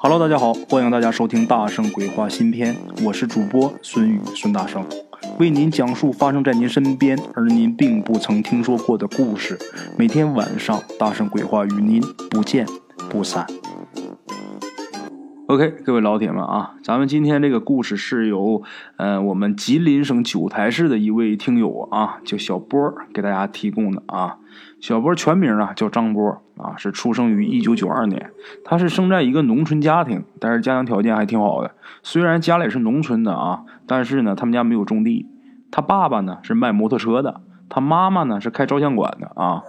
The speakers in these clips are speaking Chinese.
Hello，大家好，欢迎大家收听《大圣鬼话》新片，我是主播孙宇孙大圣，为您讲述发生在您身边而您并不曾听说过的故事。每天晚上，《大圣鬼话》与您不见不散。OK，各位老铁们啊，咱们今天这个故事是由呃我们吉林省九台市的一位听友啊，叫小波给大家提供的啊。小波全名啊叫张波啊，是出生于一九九二年。他是生在一个农村家庭，但是家庭条件还挺好的。虽然家里是农村的啊，但是呢，他们家没有种地。他爸爸呢是卖摩托车的，他妈妈呢是开照相馆的啊。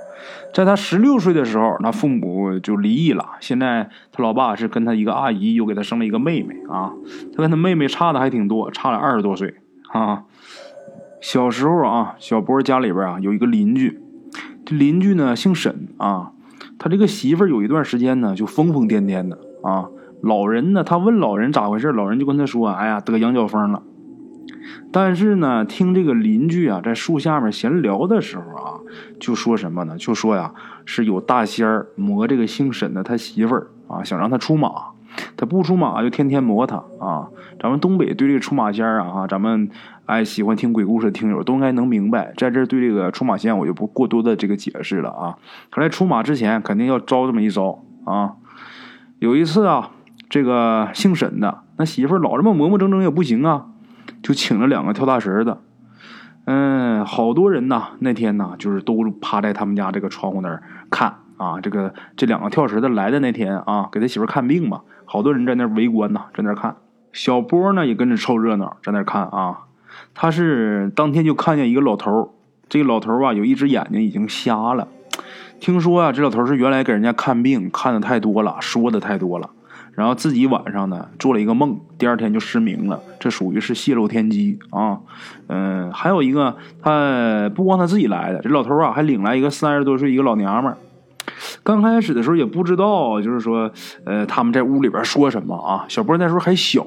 在他十六岁的时候，他父母就离异了。现在他老爸是跟他一个阿姨，又给他生了一个妹妹啊。他跟他妹妹差的还挺多，差了二十多岁啊。小时候啊，小波家里边啊有一个邻居，这邻居呢姓沈啊。他这个媳妇儿有一段时间呢就疯疯癫癫的啊。老人呢，他问老人咋回事，老人就跟他说：“哎呀，得羊角风了。”但是呢，听这个邻居啊在树下面闲聊的时候啊，就说什么呢？就说呀，是有大仙儿磨这个姓沈的他媳妇儿啊，想让他出马，他不出马就天天磨他啊。咱们东北对这个出马仙儿啊，哈咱们爱喜欢听鬼故事的听友都应该能明白，在这对这个出马仙我就不过多的这个解释了啊。可在出马之前，肯定要招这么一招啊。有一次啊，这个姓沈的那媳妇儿老这么磨磨蹭蹭也不行啊。就请了两个跳大神的，嗯，好多人呐。那天呢，就是都趴在他们家这个窗户那儿看啊。这个这两个跳神的来的那天啊，给他媳妇看病嘛，好多人在那围观呐，在那看。小波呢也跟着凑热闹，在那看啊。他是当天就看见一个老头这个老头啊有一只眼睛已经瞎了。听说啊，这老头是原来给人家看病看的太多了，说的太多了。然后自己晚上呢做了一个梦，第二天就失明了，这属于是泄露天机啊。嗯，还有一个，他不光他自己来的，这老头啊还领来一个三十多岁一个老娘们。刚开始的时候也不知道，就是说，呃，他们在屋里边说什么啊？小波那时候还小，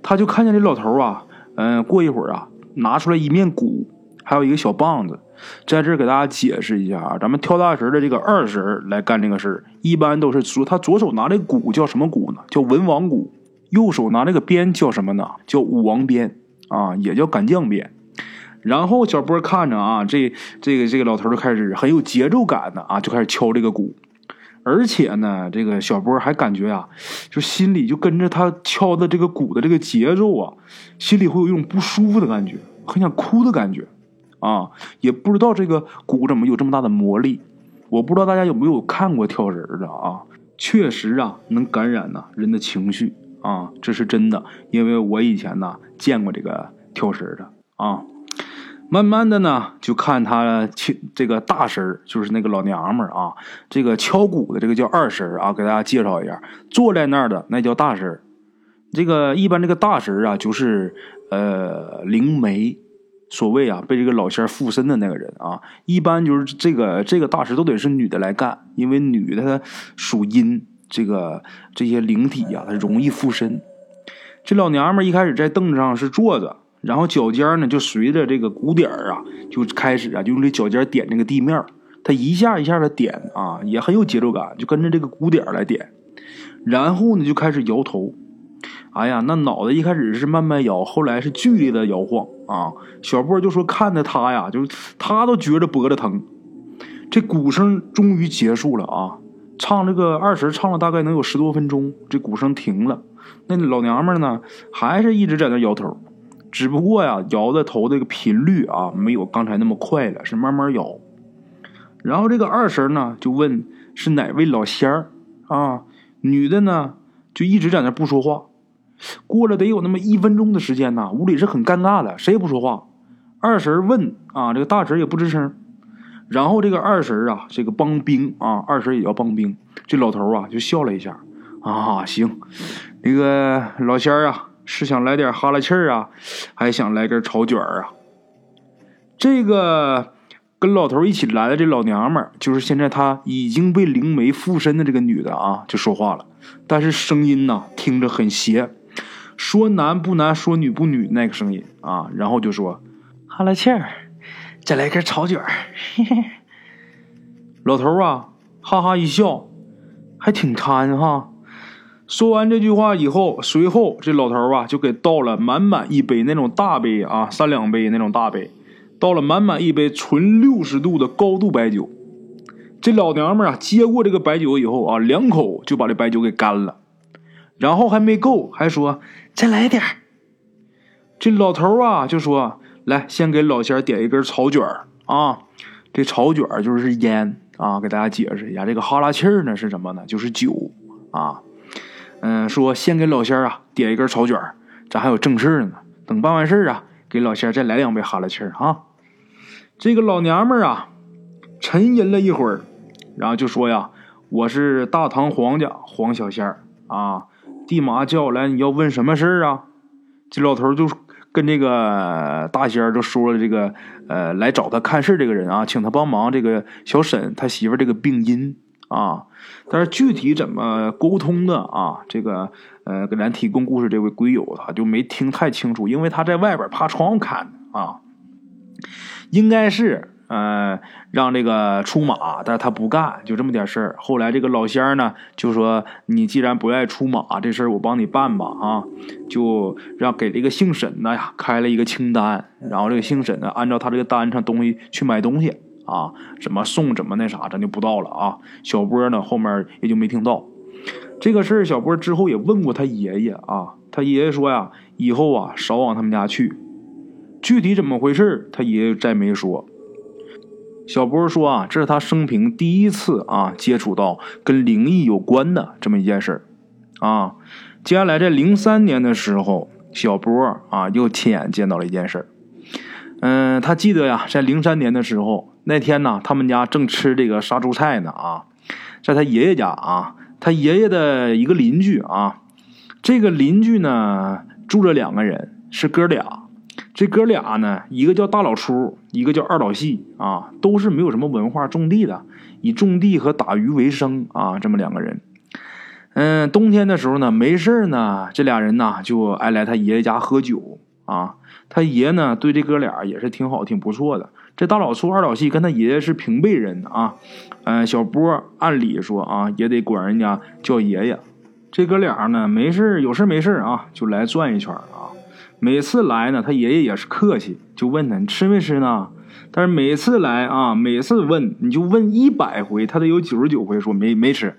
他就看见这老头啊，嗯，过一会儿啊，拿出来一面鼓，还有一个小棒子。在这给大家解释一下啊，咱们跳大神的这个二神来干这个事儿，一般都是说他左手拿这鼓叫什么鼓呢？叫文王鼓，右手拿这个鞭叫什么呢？叫武王鞭啊，也叫干将鞭。然后小波看着啊，这这个这个老头就开始很有节奏感的啊，就开始敲这个鼓，而且呢，这个小波还感觉啊，就心里就跟着他敲的这个鼓的这个节奏啊，心里会有一种不舒服的感觉，很想哭的感觉。啊，也不知道这个鼓怎么有这么大的魔力，我不知道大家有没有看过跳人的啊？确实啊，能感染呢人的情绪啊，这是真的，因为我以前呢见过这个跳神的啊。慢慢的呢，就看他这个大神就是那个老娘们啊，这个敲鼓的这个叫二神啊，给大家介绍一下，坐在那儿的那叫大神这个一般这个大神啊，就是呃灵媒。所谓啊，被这个老仙附身的那个人啊，一般就是这个这个大师都得是女的来干，因为女的她属阴，这个这些灵体呀，她容易附身。这老娘们一开始在凳子上是坐着，然后脚尖呢就随着这个鼓点啊，就开始啊，就用这脚尖点这个地面她一下一下的点啊，也很有节奏感，就跟着这个鼓点来点，然后呢就开始摇头。哎呀，那脑袋一开始是慢慢摇，后来是剧烈的摇晃啊！小波就说看着他呀，就是他都觉着脖子疼。这鼓声终于结束了啊！唱这个二十唱了大概能有十多分钟，这鼓声停了。那老娘们呢，还是一直在那摇头，只不过呀，摇的头这个频率啊，没有刚才那么快了，是慢慢摇。然后这个二婶呢，就问是哪位老仙儿啊？女的呢，就一直在那不说话。过了得有那么一分钟的时间呐，屋里是很尴尬的，谁也不说话。二婶问啊，这个大婶也不吱声。然后这个二婶啊，这个帮兵啊，二婶也要帮兵。这老头啊就笑了一下啊，行，那个老仙儿啊是想来点哈喇气儿啊，还想来根炒卷儿啊。这个跟老头一起来的这老娘们儿，就是现在她已经被灵媒附身的这个女的啊，就说话了，但是声音呢听着很邪。说男不男，说女不女，那个声音啊，然后就说：“哈喇气儿，再来根炒卷儿。”老头啊，哈哈一笑，还挺贪哈。说完这句话以后，随后这老头啊就给倒了满满一杯那种大杯啊，三两杯那种大杯，倒了满满一杯纯六十度的高度白酒。这老娘们啊接过这个白酒以后啊，两口就把这白酒给干了，然后还没够，还说再来点儿这老头啊就说：“来，先给老仙点一根草卷儿啊。”这草卷儿就是烟啊，给大家解释一下，这个哈拉气儿呢是什么呢？就是酒啊。嗯，说先给老仙儿啊点一根草卷儿咱还有正事呢。等办完事儿啊，给老仙儿再来两杯哈拉气儿啊。这个老娘们儿啊，沉吟了一会儿，然后就说呀：“我是大唐皇家黄小仙儿啊，地马叫来，你要问什么事儿啊？”这老头就。跟这个大仙儿就说了，这个呃来找他看事这个人啊，请他帮忙这个小沈他媳妇这个病因啊，但是具体怎么沟通的啊，这个呃给咱提供故事这位鬼友他就没听太清楚，因为他在外边趴窗户看啊，应该是。嗯，让这个出马，但是他不干，就这么点事儿。后来这个老仙呢，就说：“你既然不愿意出马，这事儿我帮你办吧。”啊，就让给这个姓沈的呀开了一个清单，然后这个姓沈的按照他这个单上东西去买东西啊，怎么送怎么那啥，咱就不到了啊。小波呢后面也就没听到这个事儿。小波之后也问过他爷爷啊，他爷爷说呀，以后啊少往他们家去。具体怎么回事，他爷爷再没说。小波说：“啊，这是他生平第一次啊接触到跟灵异有关的这么一件事啊。接下来在零三年的时候，小波啊又亲眼见到了一件事嗯，他记得呀，在零三年的时候，那天呢，他们家正吃这个杀猪菜呢啊，在他爷爷家啊，他爷爷的一个邻居啊，这个邻居呢住着两个人，是哥俩。”这哥俩呢，一个叫大老粗，一个叫二老细啊，都是没有什么文化，种地的，以种地和打鱼为生啊。这么两个人，嗯，冬天的时候呢，没事呢，这俩人呢就爱来他爷爷家喝酒啊。他爷呢对这哥俩也是挺好，挺不错的。这大老粗、二老细跟他爷爷是平辈人啊。嗯，小波按理说啊，也得管人家叫爷爷。这哥俩呢，没事有事没事啊，就来转一圈啊。每次来呢，他爷爷也是客气，就问他你吃没吃呢？但是每次来啊，每次问你就问一百回，他得有九十九回说没没吃。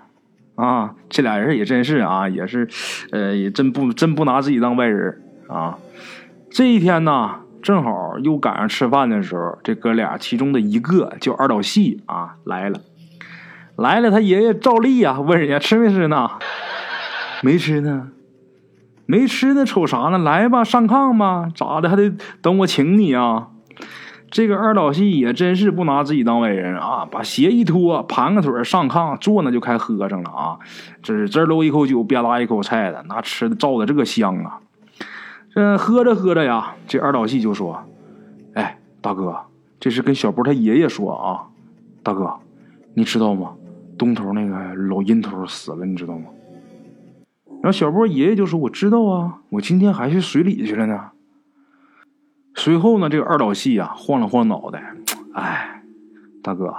啊，这俩人也真是啊，也是，呃，也真不真不拿自己当外人啊。这一天呢，正好又赶上吃饭的时候，这哥俩其中的一个叫二导戏啊来了，来了，他爷爷照例啊问人家吃没吃呢？没吃呢。没吃呢，瞅啥呢？来吧，上炕吧，咋的还得等我请你啊？这个二老戏也真是不拿自己当外人啊，把鞋一脱，盘个腿上炕坐那就开喝上了啊！这是这搂一口酒，吧嗒一口菜的，那吃的照的这个香啊！这喝着喝着呀，这二老戏就说：“哎，大哥，这是跟小波他爷爷说啊，大哥，你知道吗？东头那个老阴头死了，你知道吗？”然后小波爷爷就说：“我知道啊，我今天还去水里去了呢。”随后呢，这个二老戏呀晃了晃脑袋，哎，大哥，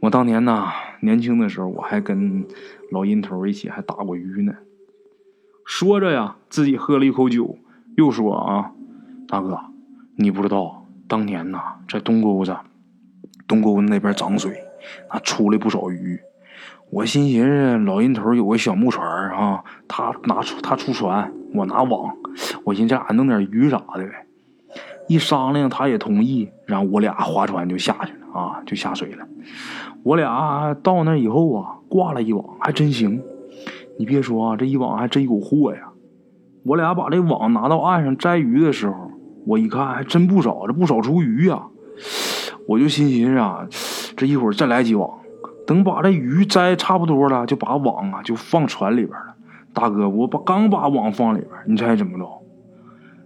我当年呢年轻的时候，我还跟老阴头一起还打过鱼呢。说着呀，自己喝了一口酒，又说：“啊，大哥，你不知道，当年呐，在东沟子，东沟子那边涨水，那出来不少鱼。”我心寻思，老人头有个小木船啊，他拿出他出船，我拿网，我寻思这俩弄点鱼啥的呗。一商量，他也同意，然后我俩划船就下去了啊，就下水了。我俩到那以后啊，挂了一网，还真行。你别说啊，这一网还真有货呀。我俩把这网拿到岸上摘鱼的时候，我一看还真不少，这不少出鱼呀。我就心寻思啊，这一会儿再来几网。等把这鱼摘差不多了，就把网啊就放船里边了。大哥，我把刚把网放里边，你猜怎么着？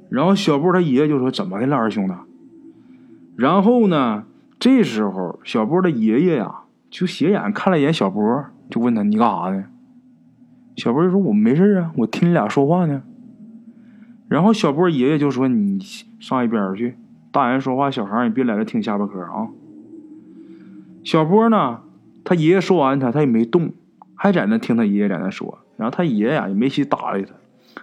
然后小波他爷爷就说：“怎么的了，二兄弟？”然后呢，这时候小波的爷爷呀就斜眼看了一眼小波，就问他：“你干啥呢？”小波就说：“我没事啊，我听你俩说话呢。”然后小波爷爷就说：“你上一边去，大人说话，小孩你别在这听下巴嗑啊。”小波呢？他爷爷说完他，他也没动，还在那听他爷爷在那说。然后他爷爷呀也没去搭理他，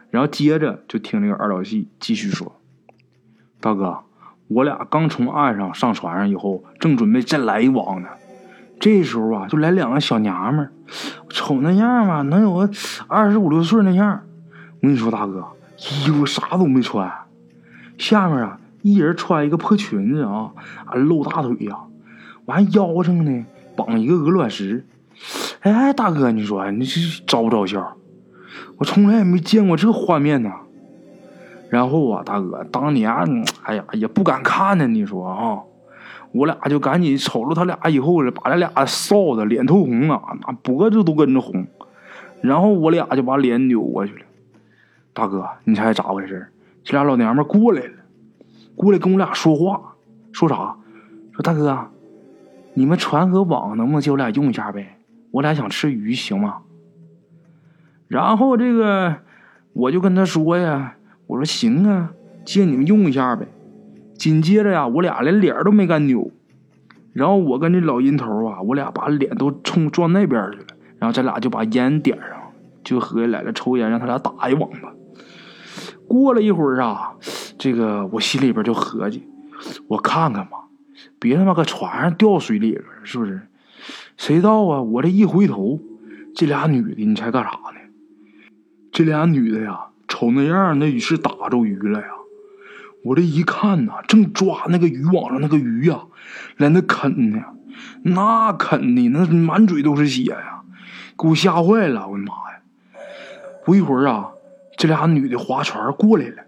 然后接着就听这个二老细继续说：“大哥，我俩刚从岸上上船上以后，正准备再来一网呢。这时候啊，就来两个小娘们儿，瞅那样吧，能有个二十五六岁那样。我跟你说，大哥，衣服啥都没穿，下面啊一人穿一个破裙子啊，啊露大腿呀，完腰上呢绑一个鹅卵石。哎，大哥，你说你这招不招笑？我从来也没见过这画面呢。然后啊，大哥，当年哎呀也不敢看呢。你说啊，我俩就赶紧瞅着他俩以后，把他俩臊的脸通红啊，那脖子都跟着红。然后我俩就把脸扭过去了。大哥，你猜咋回事？这俩老娘们过来了，过来跟我俩说话，说啥？说大哥，你们船和网能不能借我俩用一下呗？我俩想吃鱼，行吗？然后这个我就跟他说呀，我说行啊，借你们用一下呗。紧接着呀，我俩连脸都没敢扭，然后我跟这老阴头啊，我俩把脸都冲撞那边去了，然后咱俩就把烟点上，就合计来了抽烟，让他俩打一网吧。过了一会儿啊，这个我心里边就合计，我看看吧，别他妈搁船上掉水里了，是不是？谁知道啊？我这一回头，这俩女的，你猜干啥呢？这俩女的呀，瞅那样，那是打着鱼了呀。我这一看呐，正抓那个渔网上那个鱼呀，在那啃呢，那啃的那满嘴都是血呀，给我吓坏了！我的妈呀！不一会儿啊，这俩女的划船过来了。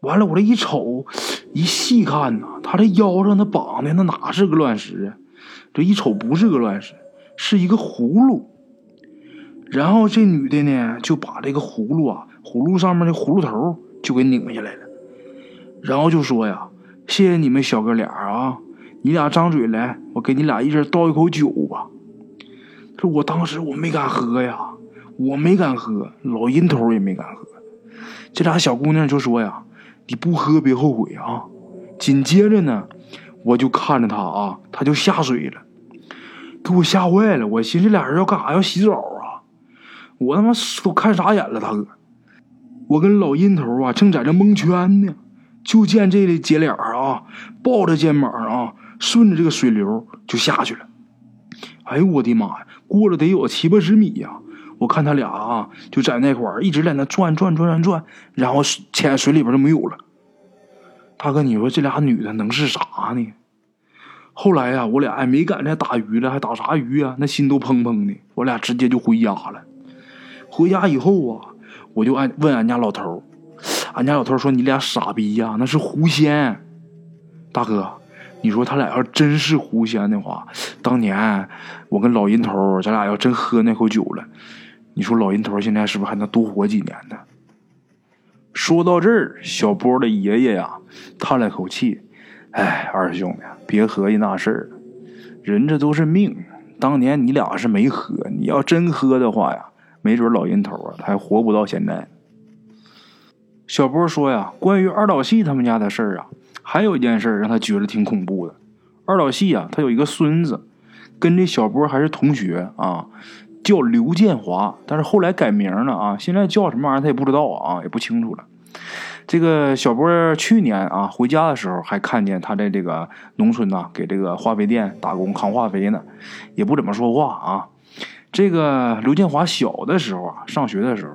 完了，我这一瞅，一细看呐，他这腰上那绑的那哪是个乱石啊？这一瞅不是个乱石，是一个葫芦。然后这女的呢，就把这个葫芦啊，葫芦上面的葫芦头就给拧下来了。然后就说呀：“谢谢你们小哥俩啊，你俩张嘴来，我给你俩一人倒一口酒吧。”这我当时我没敢喝呀，我没敢喝，老阴头也没敢喝。这俩小姑娘就说呀：“你不喝别后悔啊。”紧接着呢。我就看着他啊，他就下水了，给我吓坏了。我寻思俩人要干啥？要洗澡啊！我他妈都看傻眼了，大哥。我跟老阴头啊正在这蒙圈呢，就见这姐俩啊抱着肩膀啊，顺着这个水流就下去了。哎呦我的妈呀！过了得有七八十米呀！我看他俩啊就在那块儿一直在那转转转转转，然后潜水里边就没有了。大哥，你说这俩女的能是啥呢？后来呀，我俩也没敢再打鱼了，还打啥鱼啊？那心都砰砰的。我俩直接就回家了。回家以后啊，我就俺问俺家老头俺家老头说：“你俩傻逼呀，那是狐仙。”大哥，你说他俩要真是狐仙的话，当年我跟老阴头咱俩要真喝那口酒了，你说老阴头现在是不是还能多活几年呢？说到这儿，小波的爷爷呀叹了口气：“哎，二兄弟，别合计那事儿了。人这都是命。当年你俩是没喝，你要真喝的话呀，没准老人头啊，他还活不到现在。”小波说：“呀，关于二老细他们家的事儿啊，还有一件事让他觉得挺恐怖的。二老细啊，他有一个孙子，跟这小波还是同学啊。”叫刘建华，但是后来改名了啊，现在叫什么玩意儿他也不知道啊，也不清楚了。这个小波去年啊回家的时候，还看见他在这个农村呐，给这个化肥店打工扛化肥呢，也不怎么说话啊。这个刘建华小的时候啊，上学的时候，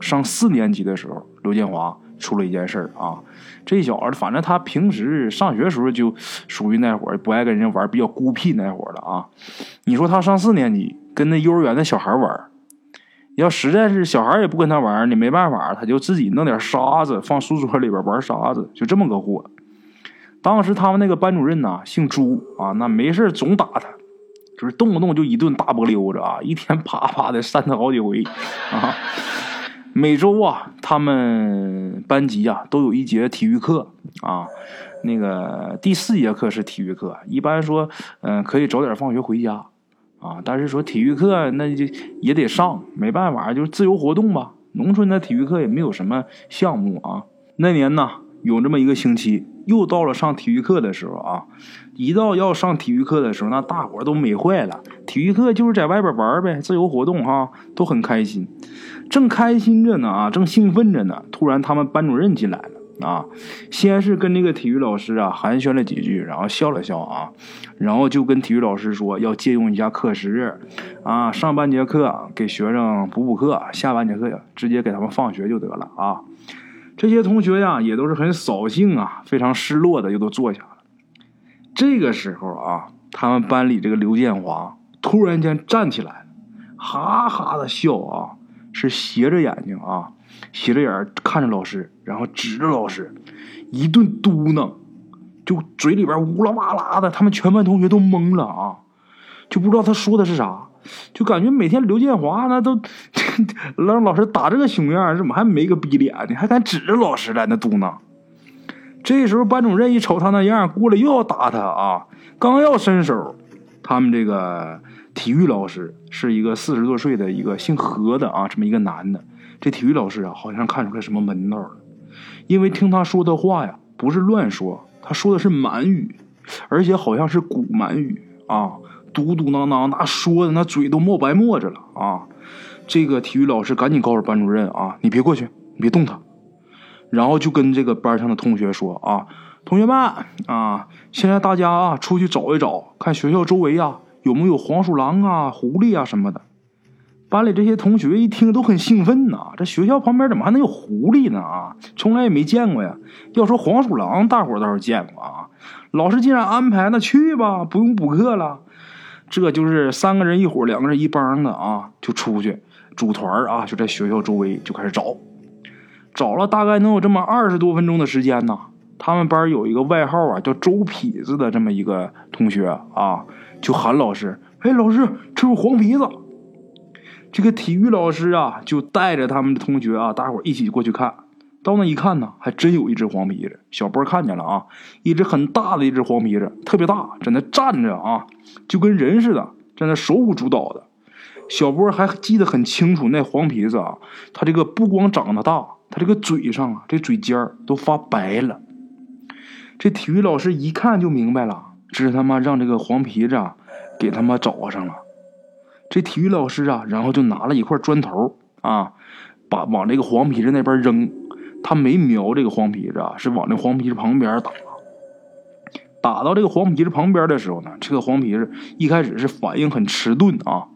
上四年级的时候，刘建华出了一件事儿啊。这小子反正他平时上学时候就属于那会儿不爱跟人玩，比较孤僻那会儿的啊。你说他上四年级。跟那幼儿园的小孩玩，要实在是小孩也不跟他玩，你没办法，他就自己弄点沙子放书桌里边玩沙子，就这么个货。当时他们那个班主任呐，姓朱啊，那没事总打他，就是动不动就一顿大波溜子啊，一天啪啪的扇他好几回啊。每周啊，他们班级啊都有一节体育课啊，那个第四节课是体育课，一般说嗯可以早点放学回家。啊，但是说体育课那就也得上，没办法，就是自由活动吧。农村的体育课也没有什么项目啊。那年呢，有这么一个星期，又到了上体育课的时候啊，一到要上体育课的时候，那大伙都美坏了。体育课就是在外边玩呗，自由活动哈，都很开心。正开心着呢啊，正兴奋着呢，突然他们班主任进来了啊，先是跟那个体育老师啊寒暄了几句，然后笑了笑啊，然后就跟体育老师说要借用一下课时啊，上半节课给学生补补课，下半节课呀直接给他们放学就得了啊。这些同学呀，也都是很扫兴啊，非常失落的，又都坐下了。这个时候啊，他们班里这个刘建华突然间站起来了哈哈的笑啊，是斜着眼睛啊，斜着眼看着老师，然后指着老师，一顿嘟囔，就嘴里边呜啦哇啦的，他们全班同学都懵了啊，就不知道他说的是啥。就感觉每天刘建华那都 让老师打这个熊样，怎么还没个逼脸呢？还敢指着老师在那嘟囔。这时候班主任一瞅他那样，过来又要打他啊！刚要伸手，他们这个体育老师是一个四十多岁的一个姓何的啊，这么一个男的。这体育老师啊，好像看出来什么门道了，因为听他说的话呀，不是乱说，他说的是满语，而且好像是古满语啊。嘟嘟囔囔，那说的那嘴都冒白沫子了啊！这个体育老师赶紧告诉班主任啊，你别过去，你别动他。然后就跟这个班上的同学说啊，同学们啊，现在大家啊出去找一找，看学校周围啊有没有黄鼠狼啊、狐狸啊什么的。班里这些同学一听都很兴奋呐，这学校旁边怎么还能有狐狸呢啊？从来也没见过呀。要说黄鼠狼，大伙倒是见过啊。老师既然安排，那去吧，不用补课了。这就是三个人一伙，两个人一帮的啊，就出去组团啊，就在学校周围就开始找，找了大概能有这么二十多分钟的时间呢。他们班有一个外号啊，叫周痞子的这么一个同学啊，就喊老师：“哎，老师，这是黄皮子。”这个体育老师啊，就带着他们的同学啊，大伙一起过去看。到那一看呢，还真有一只黄皮子。小波看见了啊，一只很大的一只黄皮子，特别大，在那站着啊，就跟人似的，在那手舞足蹈的。小波还记得很清楚，那黄皮子啊，他这个不光长得大，他这个嘴上啊，这嘴尖都发白了。这体育老师一看就明白了，这是他妈让这个黄皮子啊给他妈找上了。这体育老师啊，然后就拿了一块砖头啊，把往这个黄皮子那边扔。他没瞄这个黄皮子啊，是往那黄皮子旁边打。打到这个黄皮子旁边的时候呢，这个黄皮子一开始是反应很迟钝啊，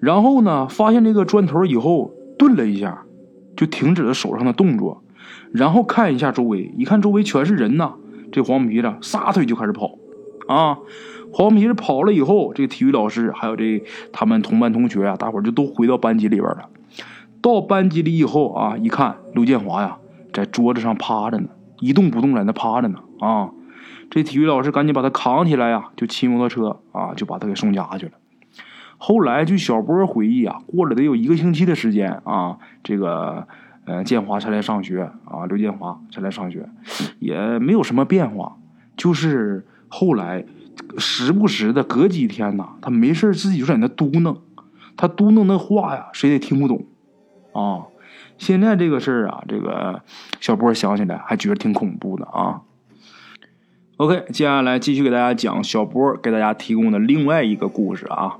然后呢，发现这个砖头以后，顿了一下，就停止了手上的动作，然后看一下周围，一看周围全是人呐，这黄皮子撒腿就开始跑。啊，黄皮子跑了以后，这个体育老师还有这他们同班同学啊，大伙就都回到班级里边了。到班级里以后啊，一看刘建华呀。在桌子上趴着呢，一动不动，在那趴着呢。啊，这体育老师赶紧把他扛起来呀，就骑摩托车啊，就把他给送家去了。后来据小波回忆啊，过了得有一个星期的时间啊，这个呃建华才来上学啊，刘建华才来上学，也没有什么变化，就是后来时不时的隔几天呐，他没事自己就在那嘟囔，他嘟囔那话呀，谁也听不懂啊。现在这个事儿啊，这个小波想起来还觉得挺恐怖的啊。OK，接下来继续给大家讲小波给大家提供的另外一个故事啊。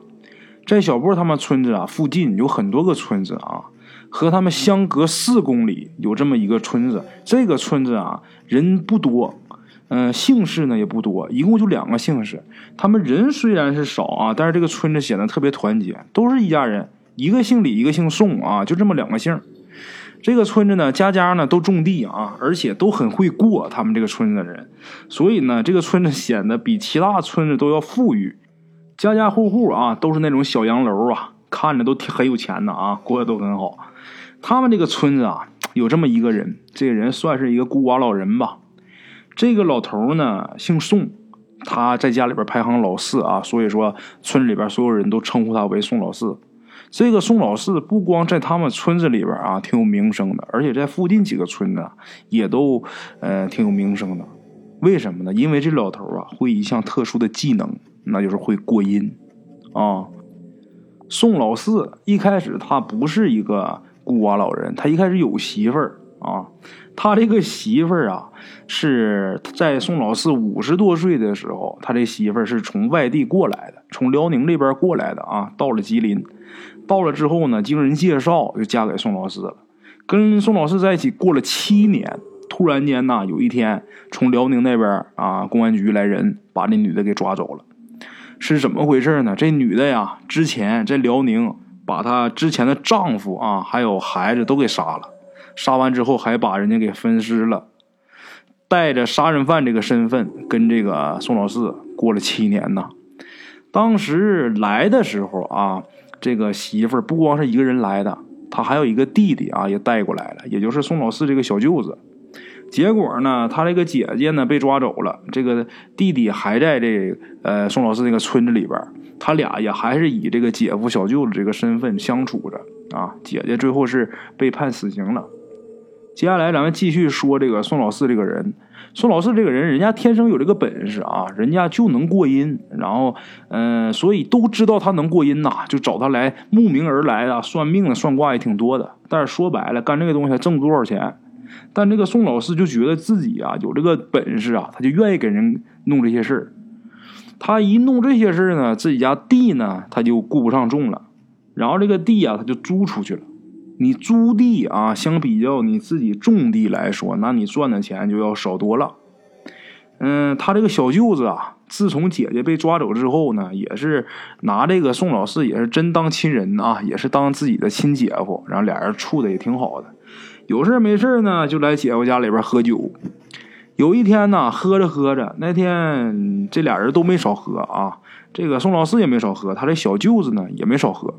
在小波他们村子啊附近有很多个村子啊，和他们相隔四公里有这么一个村子。这个村子啊人不多，嗯，姓氏呢也不多，一共就两个姓氏。他们人虽然是少啊，但是这个村子显得特别团结，都是一家人，一个姓李，一个姓宋啊，就这么两个姓。这个村子呢，家家呢都种地啊，而且都很会过他们这个村子的人，所以呢，这个村子显得比其他村子都要富裕，家家户户啊都是那种小洋楼啊，看着都挺很有钱的啊，过得都很好。他们这个村子啊，有这么一个人，这个人算是一个孤寡老人吧。这个老头呢姓宋，他在家里边排行老四啊，所以说村里边所有人都称呼他为宋老四。这个宋老四不光在他们村子里边啊挺有名声的，而且在附近几个村子也都呃挺有名声的。为什么呢？因为这老头啊会一项特殊的技能，那就是会过阴啊。宋老四一开始他不是一个孤寡老人，他一开始有媳妇儿啊。他这个媳妇儿啊，是在宋老四五十多岁的时候，他这媳妇儿是从外地过来的，从辽宁这边过来的啊，到了吉林，到了之后呢，经人介绍就嫁给宋老四了，跟宋老四在一起过了七年。突然间呢，有一天从辽宁那边啊，公安局来人把那女的给抓走了，是怎么回事呢？这女的呀，之前在辽宁把她之前的丈夫啊，还有孩子都给杀了。杀完之后，还把人家给分尸了，带着杀人犯这个身份，跟这个宋老四过了七年呢。当时来的时候啊，这个媳妇儿不光是一个人来的，他还有一个弟弟啊，也带过来了，也就是宋老四这个小舅子。结果呢，他这个姐姐呢被抓走了，这个弟弟还在这呃宋老四那个村子里边，他俩也还是以这个姐夫小舅子这个身份相处着啊。姐姐最后是被判死刑了。接下来咱们继续说这个宋老四这个人。宋老四这个人，人家天生有这个本事啊，人家就能过阴。然后，嗯，所以都知道他能过阴呐，就找他来慕名而来的算命的、算卦也挺多的。但是说白了，干这个东西挣不多少钱。但这个宋老四就觉得自己啊有这个本事啊，他就愿意给人弄这些事。他一弄这些事呢，自己家地呢他就顾不上种了，然后这个地啊他就租出去了。你租地啊，相比较你自己种地来说，那你赚的钱就要少多了。嗯，他这个小舅子啊，自从姐姐被抓走之后呢，也是拿这个宋老四也是真当亲人啊，也是当自己的亲姐夫，然后俩人处的也挺好的。有事没事呢，就来姐夫家里边喝酒。有一天呢，喝着喝着，那天这俩人都没少喝啊，这个宋老四也没少喝，他这小舅子呢也没少喝。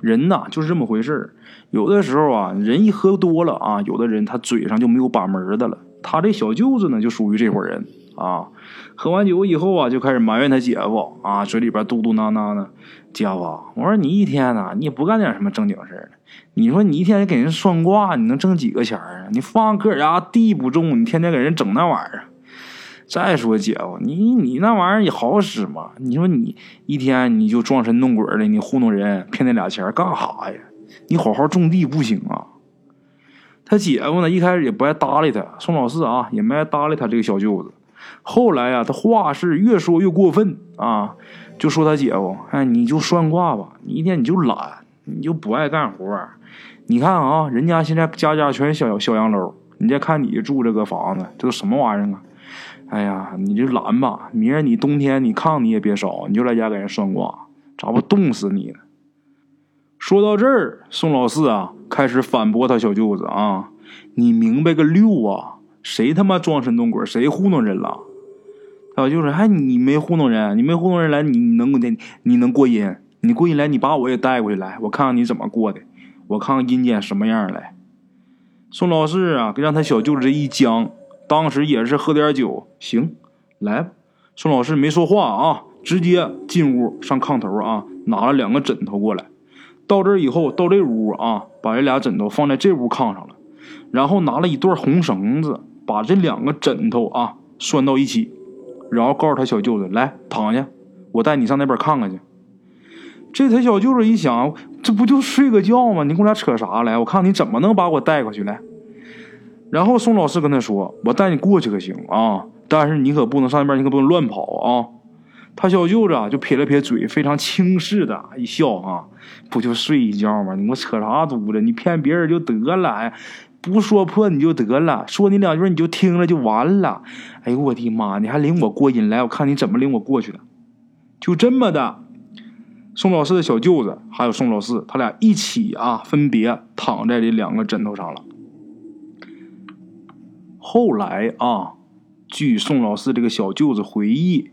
人呐就是这么回事有的时候啊，人一喝多了啊，有的人他嘴上就没有把门的了。他这小舅子呢，就属于这伙人啊。喝完酒以后啊，就开始埋怨他姐夫啊，嘴里边嘟嘟囔囔的。姐夫，我说你一天呐，你也不干点什么正经事儿你说你一天给人算卦，你能挣几个钱啊？你放个儿家地不种，你天天给人整那玩意儿。再说姐夫，你你那玩意儿也好使吗？你说你一天你就装神弄鬼的，你糊弄人骗那俩钱干啥呀？你好好种地不行啊！他姐夫呢，一开始也不爱搭理他，宋老四啊，也没爱搭理他这个小舅子。后来呀，他话是越说越过分啊，就说他姐夫，哎，你就算卦吧，你一天你就懒，你就不爱干活。你看啊，人家现在家家全小小洋楼，你再看你住这个房子，这都什么玩意儿啊？哎呀，你就懒吧，明儿你冬天你炕你也别烧，你就在家给人算卦，咋不冻死你呢？说到这儿，宋老四啊开始反驳他小舅子啊，你明白个六啊？谁他妈装神弄鬼？谁糊弄人了？小舅子，还你没糊弄人？你没糊弄人来，你能你你能过阴？你过阴来，你把我也带过去来，我看看你怎么过的，我看看阴间什么样来。宋老四啊，让他小舅子一僵，当时也是喝点酒，行，来吧。宋老师没说话啊，直接进屋上炕头啊，拿了两个枕头过来。到这以后，到这屋啊，把这俩枕头放在这屋炕上了，然后拿了一段红绳子，把这两个枕头啊拴到一起，然后告诉他小舅子来躺下，我带你上那边看看去。这他小舅子一想，这不就睡个觉吗？你跟我俩扯啥来？我看你怎么能把我带过去来。然后宋老师跟他说：“我带你过去可行啊，但是你可不能上那边，你可不能乱跑啊。”他小舅子，就撇了撇嘴，非常轻视的一笑啊，不就睡一觉吗？你给我扯啥犊子？你骗别人就得了，不说破你就得了，说你两句你就听了就完了。哎呦我的妈！你还领我过瘾来？我看你怎么领我过去的。就这么的，宋老四的小舅子还有宋老四，他俩一起啊，分别躺在这两个枕头上了。后来啊，据宋老四这个小舅子回忆。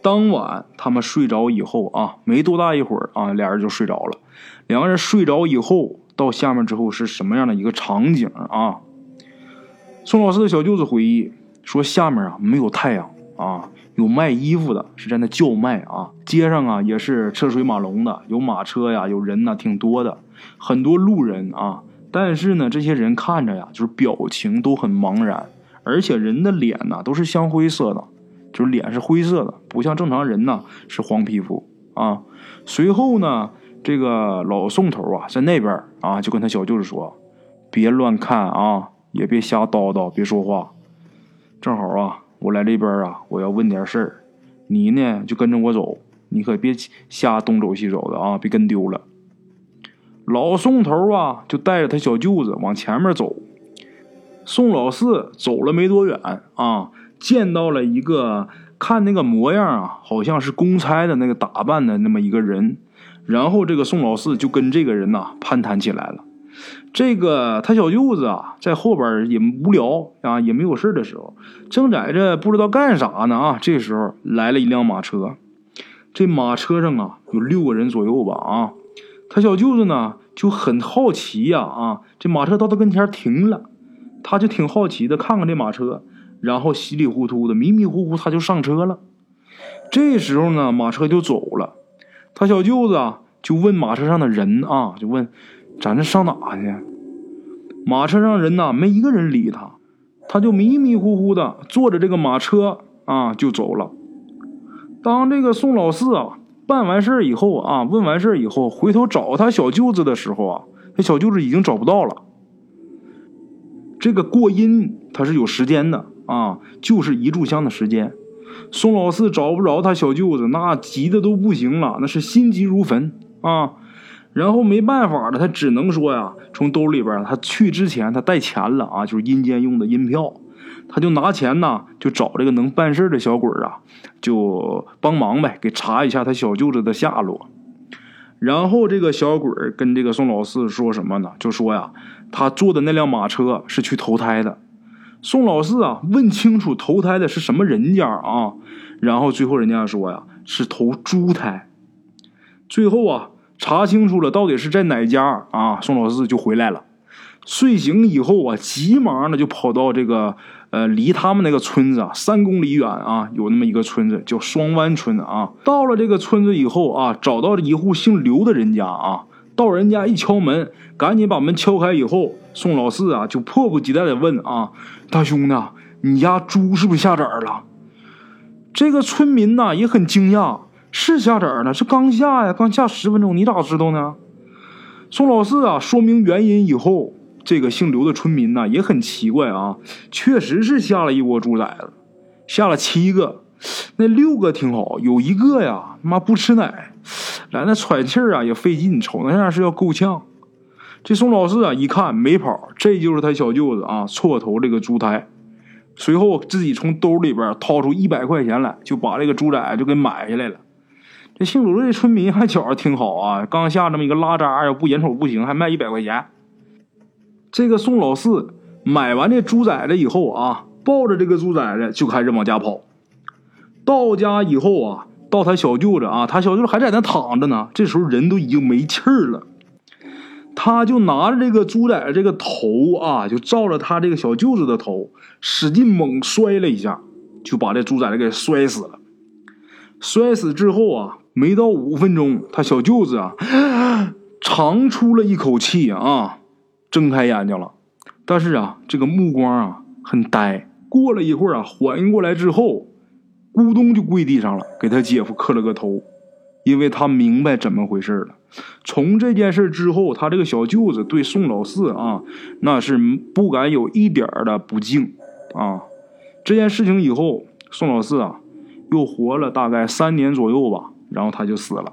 当晚他们睡着以后啊，没多大一会儿啊，俩人就睡着了。两个人睡着以后，到下面之后是什么样的一个场景啊？宋老四的小舅子回忆说：“下面啊没有太阳啊，有卖衣服的，是在那叫卖啊。街上啊也是车水马龙的，有马车呀，有人呐，挺多的，很多路人啊。但是呢，这些人看着呀，就是表情都很茫然，而且人的脸呐都是香灰色的。”就是脸是灰色的，不像正常人呢是黄皮肤啊。随后呢，这个老宋头啊在那边啊就跟他小舅子说：“别乱看啊，也别瞎叨叨，别说话。正好啊，我来这边啊，我要问点事儿，你呢就跟着我走，你可别瞎东走西走的啊，别跟丢了。老宋头啊，就带着他小舅子往前面走。宋老四走了没多远啊，见到了一个看那个模样啊，好像是公差的那个打扮的那么一个人。然后这个宋老四就跟这个人呐攀谈起来了。这个他小舅子啊，在后边也无聊啊，也没有事的时候，正在这不知道干啥呢啊。这时候来了一辆马车，这马车上啊有六个人左右吧啊。他小舅子呢就很好奇呀啊，这马车到他跟前停了，他就挺好奇的看看这马车，然后稀里糊涂的迷迷糊糊他就上车了。这时候呢，马车就走了。他小舅子啊，就问马车上的人啊，就问：“咱这上哪去？”马车上人呐，没一个人理他，他就迷迷糊糊的坐着这个马车啊，就走了。当这个宋老四啊办完事以后啊，问完事以后，回头找他小舅子的时候啊，他小舅子已经找不到了。这个过阴他是有时间的啊，就是一炷香的时间。宋老四找不着他小舅子，那急的都不行了，那是心急如焚啊。然后没办法了，他只能说呀，从兜里边他去之前他带钱了啊，就是阴间用的阴票，他就拿钱呢，就找这个能办事的小鬼啊，就帮忙呗，给查一下他小舅子的下落。然后这个小鬼跟这个宋老四说什么呢？就说呀，他坐的那辆马车是去投胎的。宋老四啊，问清楚投胎的是什么人家啊？然后最后人家说呀，是投猪胎。最后啊，查清楚了到底是在哪家啊？宋老四就回来了。睡醒以后啊，急忙的就跑到这个呃，离他们那个村子啊三公里远啊，有那么一个村子叫双湾村啊。到了这个村子以后啊，找到了一户姓刘的人家啊。到人家一敲门，赶紧把门敲开以后，宋老四啊就迫不及待的问啊：“大兄弟，你家猪是不是下崽了？”这个村民呐也很惊讶：“是下崽了，是刚下呀，刚下十分钟，你咋知道呢？”宋老四啊说明原因以后，这个姓刘的村民呢也很奇怪啊，确实是下了一窝猪崽子，下了七个，那六个挺好，有一个呀妈不吃奶。来那喘气儿啊也费劲，瞅那样是要够呛。这宋老四啊一看没跑，这就是他小舅子啊错投这个猪胎。随后自己从兜里边掏出一百块钱来，就把这个猪崽就给买下来了。这姓刘的村民还觉着挺好啊，刚下这么一个拉渣，要不眼瞅不行，还卖一百块钱。这个宋老四买完这猪崽子以后啊，抱着这个猪崽子就开始往家跑。到家以后啊。到他小舅子啊，他小舅子还在那躺着呢。这时候人都已经没气儿了，他就拿着这个猪崽子这个头啊，就照着他这个小舅子的头，使劲猛摔了一下，就把这猪崽子给摔死了。摔死之后啊，没到五分钟，他小舅子啊，长出了一口气啊，睁开眼睛了。但是啊，这个目光啊很呆。过了一会儿啊，缓应过来之后。咕咚就跪地上了，给他姐夫磕了个头，因为他明白怎么回事了。从这件事之后，他这个小舅子对宋老四啊，那是不敢有一点的不敬啊。这件事情以后，宋老四啊，又活了大概三年左右吧，然后他就死了。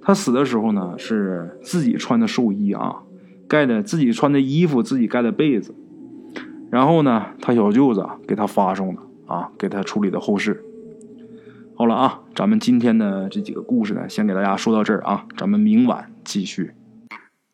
他死的时候呢，是自己穿的寿衣啊，盖的自己穿的衣服，自己盖的被子，然后呢，他小舅子给他发送的啊，给他处理的后事。好了啊，咱们今天的这几个故事呢，先给大家说到这儿啊，咱们明晚继续。